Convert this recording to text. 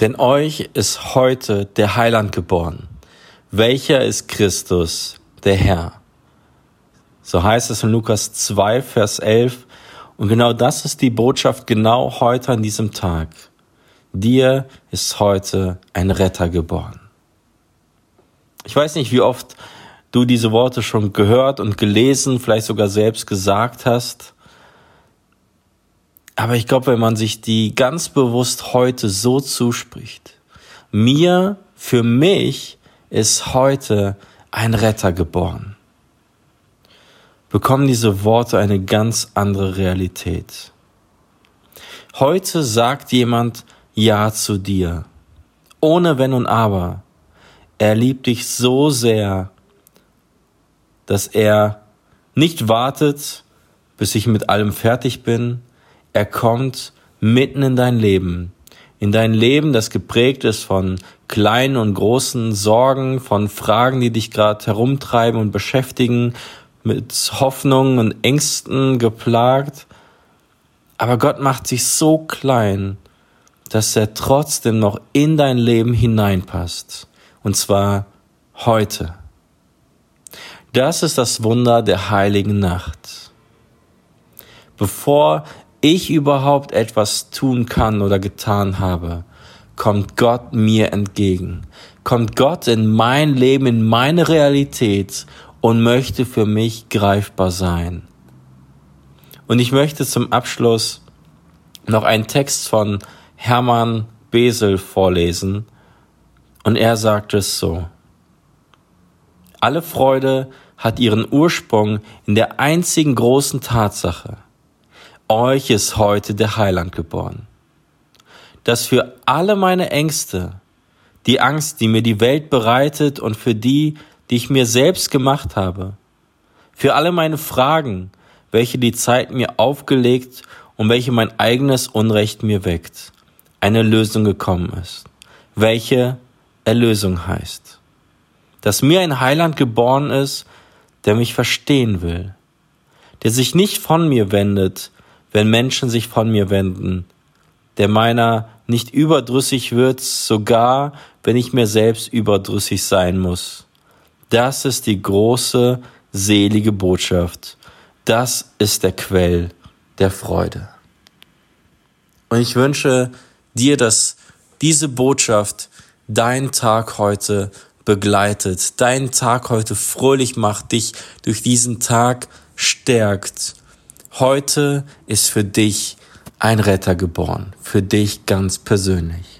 Denn euch ist heute der Heiland geboren. Welcher ist Christus, der Herr? So heißt es in Lukas 2, Vers 11. Und genau das ist die Botschaft genau heute an diesem Tag. Dir ist heute ein Retter geboren. Ich weiß nicht, wie oft du diese Worte schon gehört und gelesen, vielleicht sogar selbst gesagt hast. Aber ich glaube, wenn man sich die ganz bewusst heute so zuspricht, mir, für mich ist heute ein Retter geboren, bekommen diese Worte eine ganz andere Realität. Heute sagt jemand Ja zu dir, ohne Wenn und Aber. Er liebt dich so sehr, dass er nicht wartet, bis ich mit allem fertig bin, er kommt mitten in dein Leben, in dein Leben, das geprägt ist von kleinen und großen Sorgen, von Fragen, die dich gerade herumtreiben und beschäftigen, mit Hoffnungen und Ängsten geplagt. Aber Gott macht sich so klein, dass er trotzdem noch in dein Leben hineinpasst. Und zwar heute. Das ist das Wunder der heiligen Nacht. Bevor ich überhaupt etwas tun kann oder getan habe, kommt Gott mir entgegen, kommt Gott in mein Leben, in meine Realität und möchte für mich greifbar sein. Und ich möchte zum Abschluss noch einen Text von Hermann Besel vorlesen. Und er sagt es so. Alle Freude hat ihren Ursprung in der einzigen großen Tatsache, euch ist heute der Heiland geboren. Dass für alle meine Ängste, die Angst, die mir die Welt bereitet und für die, die ich mir selbst gemacht habe, für alle meine Fragen, welche die Zeit mir aufgelegt und welche mein eigenes Unrecht mir weckt, eine Lösung gekommen ist, welche Erlösung heißt. Dass mir ein Heiland geboren ist, der mich verstehen will, der sich nicht von mir wendet, wenn Menschen sich von mir wenden, der meiner nicht überdrüssig wird, sogar wenn ich mir selbst überdrüssig sein muss. Das ist die große, selige Botschaft. Das ist der Quell der Freude. Und ich wünsche dir, dass diese Botschaft deinen Tag heute begleitet, deinen Tag heute fröhlich macht, dich durch diesen Tag stärkt Heute ist für dich ein Retter geboren, für dich ganz persönlich.